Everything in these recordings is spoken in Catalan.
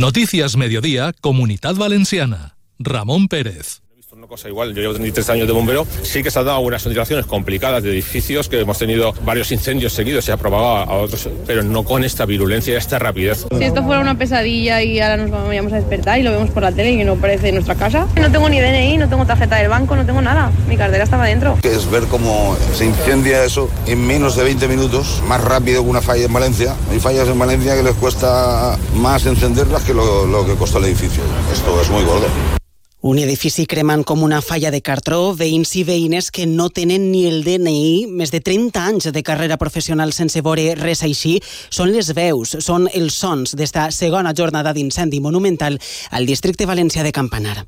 Noticias Mediodía, Comunidad Valenciana. Ramón Pérez. Una cosa igual, yo llevo 33 años de bombero, sí que se han dado algunas situaciones complicadas de edificios, que hemos tenido varios incendios seguidos, se ha probado a otros, pero no con esta virulencia y esta rapidez. Si esto fuera una pesadilla y ahora nos vamos a despertar y lo vemos por la tele y no parece nuestra casa. No tengo ni DNI, no tengo tarjeta del banco, no tengo nada. Mi cartera estaba dentro. Que es ver cómo se incendia eso en menos de 20 minutos, más rápido que una falla en Valencia. Hay fallas en Valencia que les cuesta más encenderlas que lo, lo que costó el edificio. Esto es muy gordo. Un edifici cremant com una falla de cartró, veïns i veïnes que no tenen ni el DNI, més de 30 anys de carrera professional sense veure res així, són les veus, són els sons d'esta segona jornada d'incendi monumental al districte valencià de Campanar.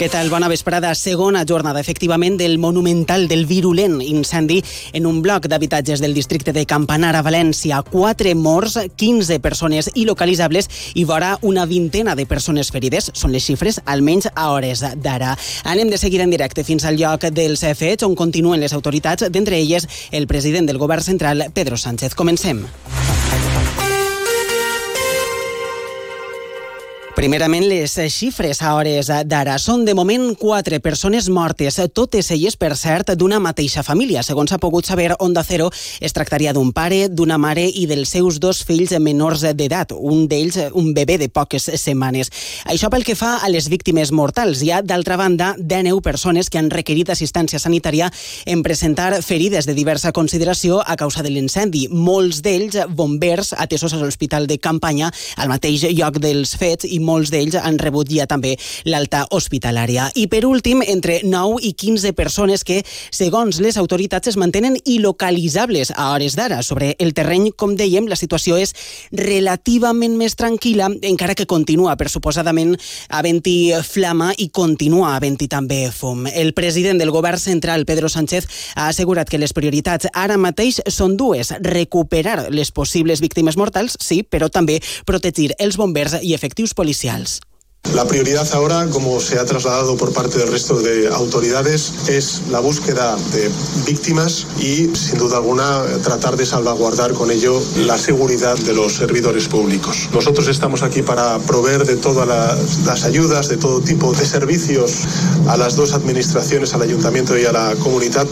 Què tal? Bona vesprada. Segona jornada, efectivament, del monumental, del virulent incendi en un bloc d'habitatges del districte de Campanar a València. Quatre morts, 15 persones il·localitzables i vora una vintena de persones ferides. Són les xifres, almenys a hores d'ara. Anem de seguida en directe fins al lloc dels fets, on continuen les autoritats, d'entre elles el president del govern central, Pedro Sánchez. Comencem. Primerament, les xifres a hores d'ara són de moment quatre persones mortes, totes elles, per cert, d'una mateixa família. Segons s'ha pogut saber Onda Cero, es tractaria d'un pare, d'una mare i dels seus dos fills menors d'edat, un d'ells un bebè de poques setmanes. Això pel que fa a les víctimes mortals. Hi ha, d'altra banda, 19 persones que han requerit assistència sanitària en presentar ferides de diversa consideració a causa de l'incendi. Molts d'ells bombers atesos a l'Hospital de Campanya, al mateix lloc dels fets, i molts d'ells han rebut ja també l'alta hospitalària. I per últim, entre 9 i 15 persones que, segons les autoritats, es mantenen il·localitzables a hores d'ara. Sobre el terreny, com dèiem, la situació és relativament més tranquil·la, encara que continua, pressuposadament, havent-hi flama i continua havent-hi també fum. El president del govern central, Pedro Sánchez, ha assegurat que les prioritats ara mateix són dues. Recuperar les possibles víctimes mortals, sí, però també protegir els bombers i efectius policials La prioridad ahora, como se ha trasladado por parte del resto de autoridades, es la búsqueda de víctimas y, sin duda alguna, tratar de salvaguardar con ello la seguridad de los servidores públicos. Nosotros estamos aquí para proveer de todas las ayudas, de todo tipo de servicios a las dos administraciones, al ayuntamiento y a la comunidad.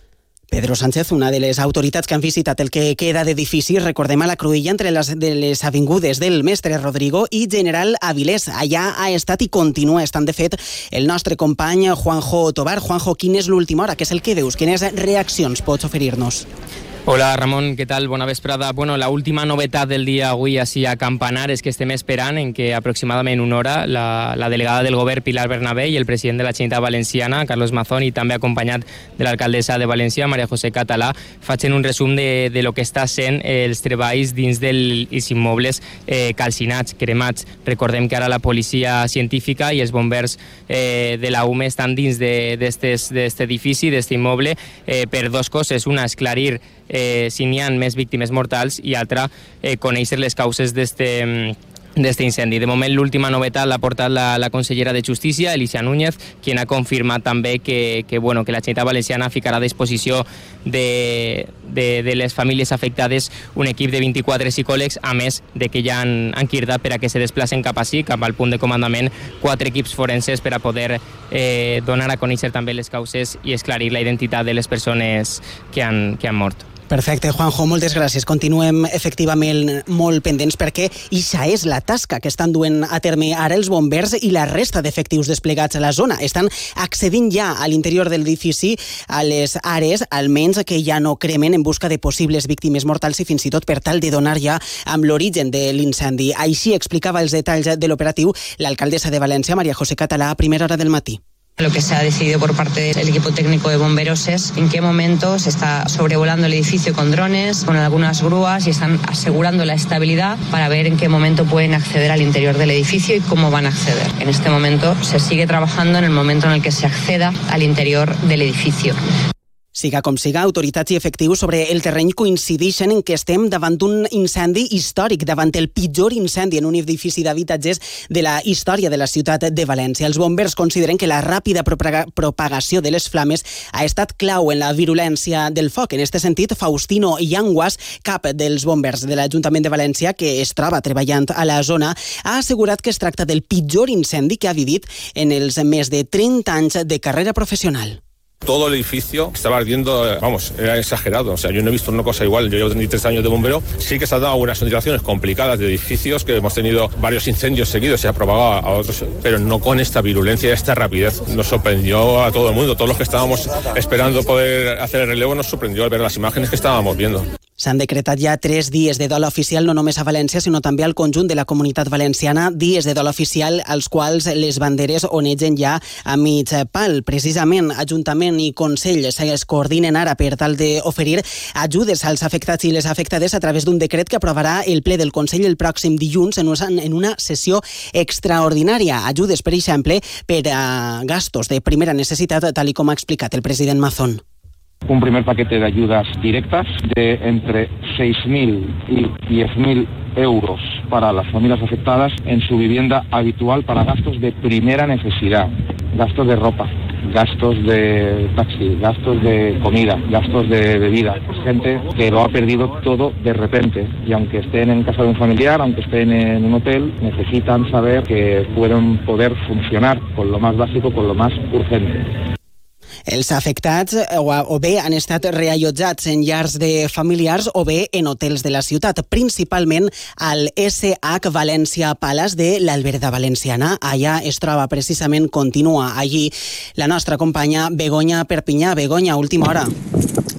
Pedro Sánchez, una de les autoritats que han visitat el que queda d'edifici, recordem a la Cruïlla entre les, de les avingudes del Mestre Rodrigo i General Avilés. Allà ha estat i continua estant, de fet, el nostre company Juanjo Tobar. Juanjo, quina és l'última hora? Què és el que veus? Quines reaccions pots oferir-nos? Hola Ramon, què tal? Bona vesprada. Bueno, la última novetat del dia avui així a Campanar és que estem esperant en que aproximadament una hora la, la delegada del govern Pilar Bernabé i el president de la Generalitat Valenciana, Carlos Mazón, i també acompanyat de l'alcaldessa de València, Maria José Català, facin un resum de, de lo que està sent els treballs dins dels immobles eh, calcinats, cremats. Recordem que ara la policia científica i els bombers eh, de la UME estan dins d'aquest edifici, d'aquest immoble, eh, per dos coses. Una, esclarir eh, si n'hi ha més víctimes mortals i altra, eh, conèixer les causes d'este d'este incendi. De moment, l'última novetat l'ha portat la, la consellera de Justícia, Alicia Núñez, qui ha confirmat també que, que, bueno, que la Generalitat Valenciana ficarà a disposició de, de, de les famílies afectades un equip de 24 psicòlegs, a més de que ja han, han quirdat per a que se desplacen cap així, cap al punt de comandament, quatre equips forenses per a poder eh, donar a conèixer també les causes i esclarir la identitat de les persones que han, que han mort. Perfecte, Juanjo, moltes gràcies. Continuem efectivament molt pendents perquè ixa és la tasca que estan duent a terme ara els bombers i la resta d'efectius desplegats a la zona. Estan accedint ja a l'interior de l'edifici a les àrees, almenys que ja no cremen en busca de possibles víctimes mortals i fins i tot per tal de donar ja amb l'origen de l'incendi. Així explicava els detalls de l'operatiu l'alcaldessa de València, Maria José Català, a primera hora del matí. Lo que se ha decidido por parte del equipo técnico de bomberos es en qué momento se está sobrevolando el edificio con drones, con algunas grúas y están asegurando la estabilidad para ver en qué momento pueden acceder al interior del edificio y cómo van a acceder. En este momento se sigue trabajando en el momento en el que se acceda al interior del edificio. Siga com siga, autoritats i efectius sobre el terreny coincideixen en que estem davant d'un incendi històric, davant el pitjor incendi en un edifici d'habitatges de la història de la ciutat de València. Els bombers consideren que la ràpida propagació de les flames ha estat clau en la virulència del foc. En aquest sentit, Faustino Llanguas, cap dels bombers de l'Ajuntament de València, que es troba treballant a la zona, ha assegurat que es tracta del pitjor incendi que ha vivit en els més de 30 anys de carrera professional. Todo el edificio estaba ardiendo, vamos, era exagerado. O sea, yo no he visto una cosa igual. Yo llevo 33 años de bombero. Sí que se han dado algunas situaciones complicadas de edificios, que hemos tenido varios incendios seguidos, se ha probado a otros, pero no con esta virulencia y esta rapidez. Nos sorprendió a todo el mundo. Todos los que estábamos esperando poder hacer el relevo nos sorprendió al ver las imágenes que estábamos viendo. S'han decretat ja tres dies de dol oficial no només a València, sinó també al conjunt de la comunitat valenciana, dies de dol oficial als quals les banderes onegen ja a mig pal. Precisament, Ajuntament i Consell es coordinen ara per tal d'oferir ajudes als afectats i les afectades a través d'un decret que aprovarà el ple del Consell el pròxim dilluns en una, sessió extraordinària. Ajudes, per exemple, per a gastos de primera necessitat, tal com ha explicat el president Mazón un primer paquete de ayudas directas de entre 6.000 y 10.000 euros para las familias afectadas en su vivienda habitual para gastos de primera necesidad, gastos de ropa, gastos de taxi, gastos de comida, gastos de bebida. Gente que lo ha perdido todo de repente y aunque estén en casa de un familiar, aunque estén en un hotel, necesitan saber que pueden poder funcionar con lo más básico, con lo más urgente. Els afectats o, o bé han estat reallotjats en llars de familiars o bé en hotels de la ciutat, principalment al SH València Palace de l'Alberda Valenciana. Allà es troba precisament, continua allí la nostra companya Begoña Perpinyà. Begoña, última hora.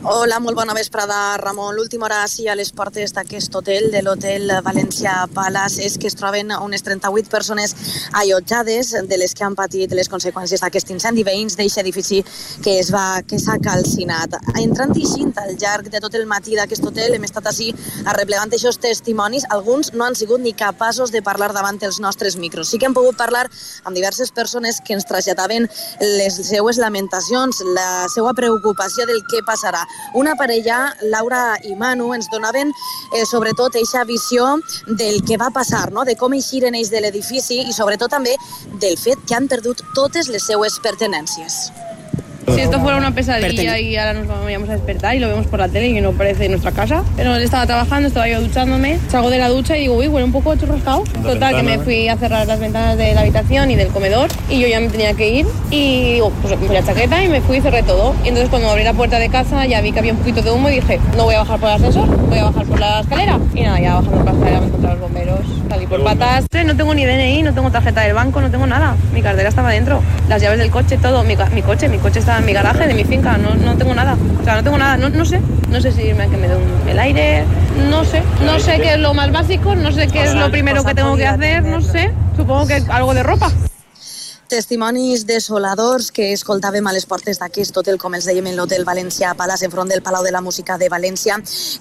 Hola, molt bona vesprada, Ramon. L'última hora sí a les portes d'aquest hotel, de l'hotel València Palace, és que es troben unes 38 persones allotjades de les que han patit les conseqüències d'aquest incendi veïns d'aquest edifici que es va que s'ha calcinat. Entrant i eixint al llarg de tot el matí d'aquest hotel hem estat així arreplegant aquests testimonis. Alguns no han sigut ni capaços de parlar davant els nostres micros. Sí que hem pogut parlar amb diverses persones que ens traslladaven les seues lamentacions, la seva preocupació del què passarà. Una parella, Laura i Manu, ens donaven eh, sobretot eixa visió del que va passar, no? de com eixiren ells de l'edifici i sobretot també del fet que han perdut totes les seues pertenències. Si esto fuera una pesadilla y ahora nos vamos a despertar y lo vemos por la tele y no parece nuestra casa. Pero él estaba trabajando, estaba yo duchándome, salgo de la ducha y digo, uy, huele un poco churrascado. Total, que me fui a cerrar las ventanas de la habitación y del comedor y yo ya me tenía que ir y digo, pues me puse la chaqueta y me fui y cerré todo. Y entonces cuando abrí la puerta de casa ya vi que había un poquito de humo y dije, no voy a bajar por el ascensor, voy a bajar por la escalera. Y nada, ya bajando por la escalera me encontré los bomberos, salí por patas. No tengo ni DNI, no tengo tarjeta del banco, no tengo nada. Mi cartera estaba dentro, las llaves del coche, todo, mi, mi coche, mi coche estaba en mi garaje de mi finca no, no tengo nada. O sea, no tengo nada, no, no sé. No sé si irme a que me dé el aire, no sé. No sé qué es lo más básico, no sé qué es lo primero que tengo que hacer, no sé. Supongo que algo de ropa. Testimonis desoladors que escoltàvem a les portes d'aquest hotel, com els dèiem en l'hotel València Palace, enfront del Palau de la Música de València,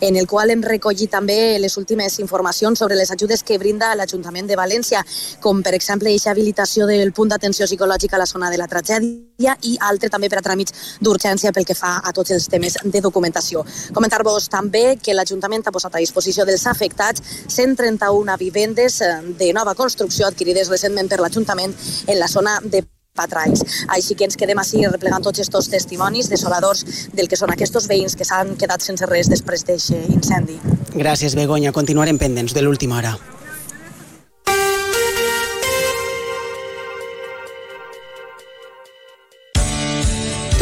en el qual hem recollit també les últimes informacions sobre les ajudes que brinda l'Ajuntament de València, com per exemple aquesta habilitació del punt d'atenció psicològica a la zona de la tragèdia i altre també per a tràmits d'urgència pel que fa a tots els temes de documentació. Comentar-vos també que l'Ajuntament ha posat a disposició dels afectats 131 vivendes de nova construcció adquirides recentment per l'Ajuntament en la zona de Patrais. Així que ens quedem així replegant tots aquests testimonis desoladors del que són aquests veïns que s'han quedat sense res després d'aquest incendi. Gràcies, Begoña. Continuarem pendents de l'última hora.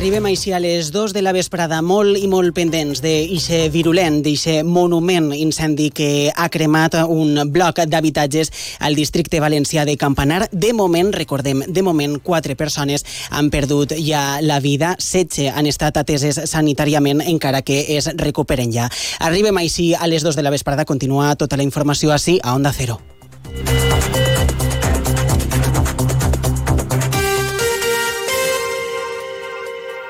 Arribem així a les 2 de la vesprada, molt i molt pendents d'eixe virulent, d'eixe monument incendi que ha cremat un bloc d'habitatges al districte valencià de Campanar. De moment, recordem, de moment, quatre persones han perdut ja la vida, 16 han estat ateses sanitàriament, encara que es recuperen ja. Arribem així a les 2 de la vesprada, continua tota la informació així a Onda Cero.